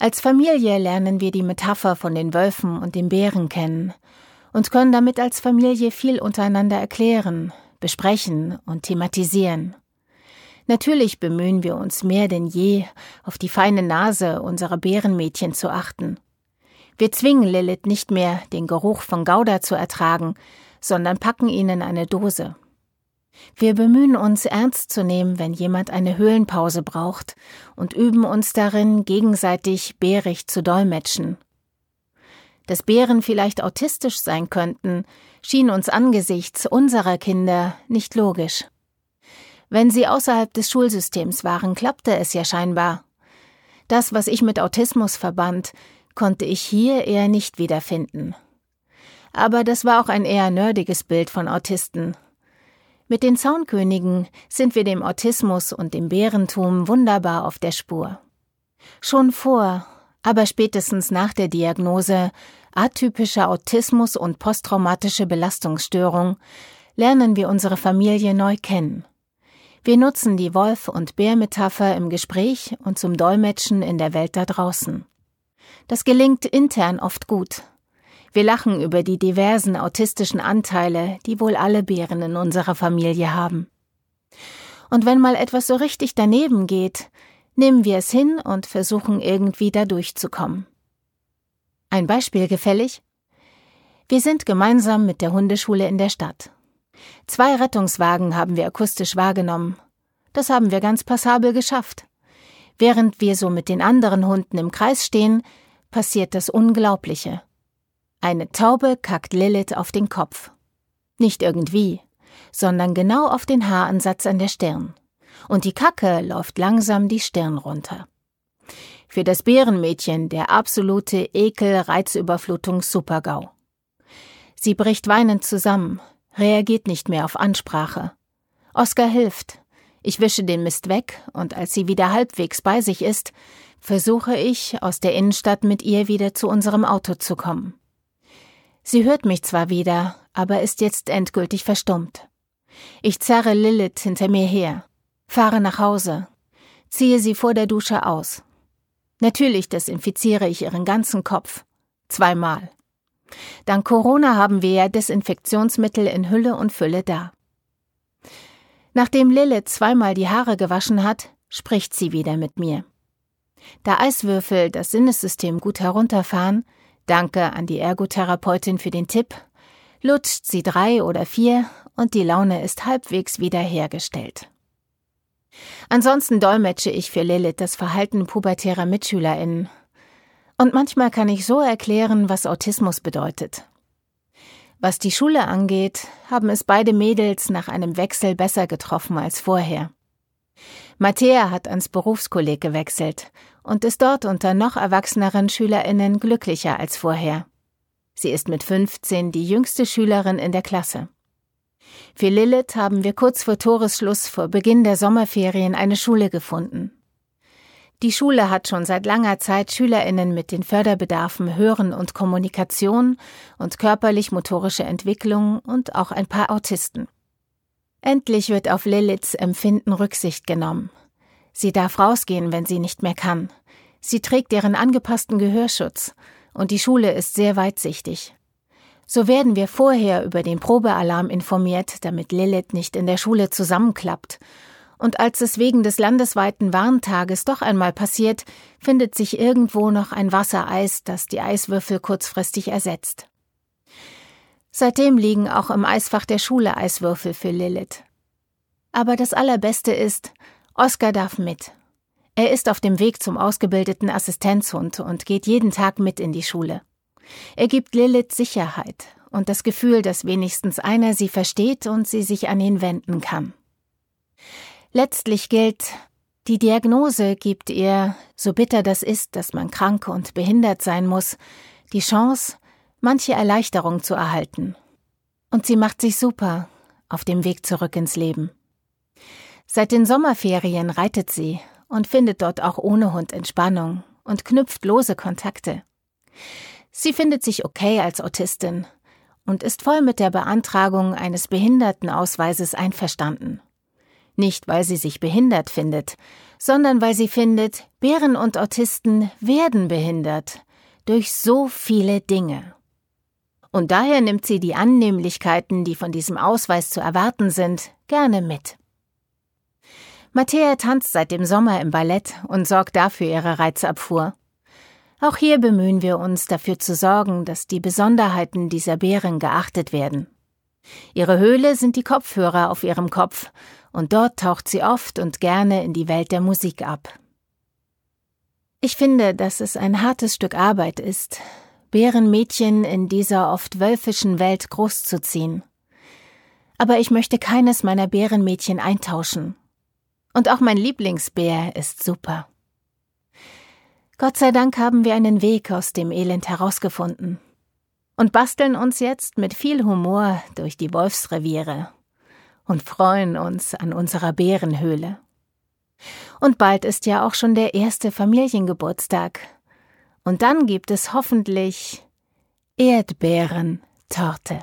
Als Familie lernen wir die Metapher von den Wölfen und den Bären kennen und können damit als Familie viel untereinander erklären, besprechen und thematisieren. Natürlich bemühen wir uns mehr denn je, auf die feine Nase unserer Bärenmädchen zu achten. Wir zwingen Lilith nicht mehr, den Geruch von Gouda zu ertragen, sondern packen ihnen eine Dose. Wir bemühen uns ernst zu nehmen, wenn jemand eine Höhlenpause braucht und üben uns darin, gegenseitig bärig zu dolmetschen. Dass Bären vielleicht autistisch sein könnten, schien uns angesichts unserer Kinder nicht logisch. Wenn sie außerhalb des Schulsystems waren, klappte es ja scheinbar. Das, was ich mit Autismus verband, konnte ich hier eher nicht wiederfinden. Aber das war auch ein eher nerdiges Bild von Autisten. Mit den Zaunkönigen sind wir dem Autismus und dem Bärentum wunderbar auf der Spur. Schon vor, aber spätestens nach der Diagnose atypischer Autismus und posttraumatische Belastungsstörung lernen wir unsere Familie neu kennen. Wir nutzen die Wolf- und Bär-Metapher im Gespräch und zum Dolmetschen in der Welt da draußen. Das gelingt intern oft gut. Wir lachen über die diversen autistischen Anteile, die wohl alle Bären in unserer Familie haben. Und wenn mal etwas so richtig daneben geht, nehmen wir es hin und versuchen irgendwie da durchzukommen. Ein Beispiel gefällig? Wir sind gemeinsam mit der Hundeschule in der Stadt. Zwei Rettungswagen haben wir akustisch wahrgenommen. Das haben wir ganz passabel geschafft. Während wir so mit den anderen Hunden im Kreis stehen, passiert das Unglaubliche. Eine Taube kackt Lilith auf den Kopf. Nicht irgendwie, sondern genau auf den Haaransatz an der Stirn. Und die Kacke läuft langsam die Stirn runter. Für das Bärenmädchen der absolute Ekel-Reizüberflutungs-Supergau. Sie bricht weinend zusammen, reagiert nicht mehr auf Ansprache. Oskar hilft. Ich wische den Mist weg, und als sie wieder halbwegs bei sich ist, versuche ich, aus der Innenstadt mit ihr wieder zu unserem Auto zu kommen. Sie hört mich zwar wieder, aber ist jetzt endgültig verstummt. Ich zerre Lilith hinter mir her, fahre nach Hause, ziehe sie vor der Dusche aus. Natürlich desinfiziere ich ihren ganzen Kopf. Zweimal. Dank Corona haben wir ja Desinfektionsmittel in Hülle und Fülle da. Nachdem Lilith zweimal die Haare gewaschen hat, spricht sie wieder mit mir. Da Eiswürfel das Sinnessystem gut herunterfahren, danke an die Ergotherapeutin für den Tipp, lutscht sie drei oder vier und die Laune ist halbwegs wiederhergestellt. Ansonsten dolmetsche ich für Lilith das Verhalten pubertärer MitschülerInnen. Und manchmal kann ich so erklären, was Autismus bedeutet. Was die Schule angeht, haben es beide Mädels nach einem Wechsel besser getroffen als vorher. Matthäa hat ans Berufskolleg gewechselt und ist dort unter noch erwachseneren SchülerInnen glücklicher als vorher. Sie ist mit 15 die jüngste Schülerin in der Klasse. Für Lilith haben wir kurz vor Toresschluss vor Beginn der Sommerferien eine Schule gefunden. Die Schule hat schon seit langer Zeit Schülerinnen mit den Förderbedarfen Hören und Kommunikation und körperlich-motorische Entwicklung und auch ein paar Autisten. Endlich wird auf Liliths Empfinden Rücksicht genommen. Sie darf rausgehen, wenn sie nicht mehr kann. Sie trägt ihren angepassten Gehörschutz und die Schule ist sehr weitsichtig. So werden wir vorher über den Probealarm informiert, damit Lilith nicht in der Schule zusammenklappt. Und als es wegen des landesweiten Warntages doch einmal passiert, findet sich irgendwo noch ein Wassereis, das die Eiswürfel kurzfristig ersetzt. Seitdem liegen auch im Eisfach der Schule Eiswürfel für Lilith. Aber das Allerbeste ist, Oskar darf mit. Er ist auf dem Weg zum ausgebildeten Assistenzhund und geht jeden Tag mit in die Schule. Er gibt Lilith Sicherheit und das Gefühl, dass wenigstens einer sie versteht und sie sich an ihn wenden kann. Letztlich gilt, die Diagnose gibt ihr, so bitter das ist, dass man krank und behindert sein muss, die Chance, manche Erleichterung zu erhalten. Und sie macht sich super auf dem Weg zurück ins Leben. Seit den Sommerferien reitet sie und findet dort auch ohne Hund Entspannung und knüpft lose Kontakte. Sie findet sich okay als Autistin und ist voll mit der Beantragung eines Behindertenausweises einverstanden. Nicht, weil sie sich behindert findet, sondern weil sie findet, Bären und Autisten werden behindert durch so viele Dinge. Und daher nimmt sie die Annehmlichkeiten, die von diesem Ausweis zu erwarten sind, gerne mit. Matthäa tanzt seit dem Sommer im Ballett und sorgt dafür ihre Reizabfuhr. Auch hier bemühen wir uns dafür zu sorgen, dass die Besonderheiten dieser Bären geachtet werden. Ihre Höhle sind die Kopfhörer auf ihrem Kopf, und dort taucht sie oft und gerne in die Welt der Musik ab. Ich finde, dass es ein hartes Stück Arbeit ist, Bärenmädchen in dieser oft wölfischen Welt großzuziehen. Aber ich möchte keines meiner Bärenmädchen eintauschen. Und auch mein Lieblingsbär ist super. Gott sei Dank haben wir einen Weg aus dem Elend herausgefunden und basteln uns jetzt mit viel Humor durch die Wolfsreviere und freuen uns an unserer Bärenhöhle. Und bald ist ja auch schon der erste Familiengeburtstag. Und dann gibt es hoffentlich Erdbeerentorte.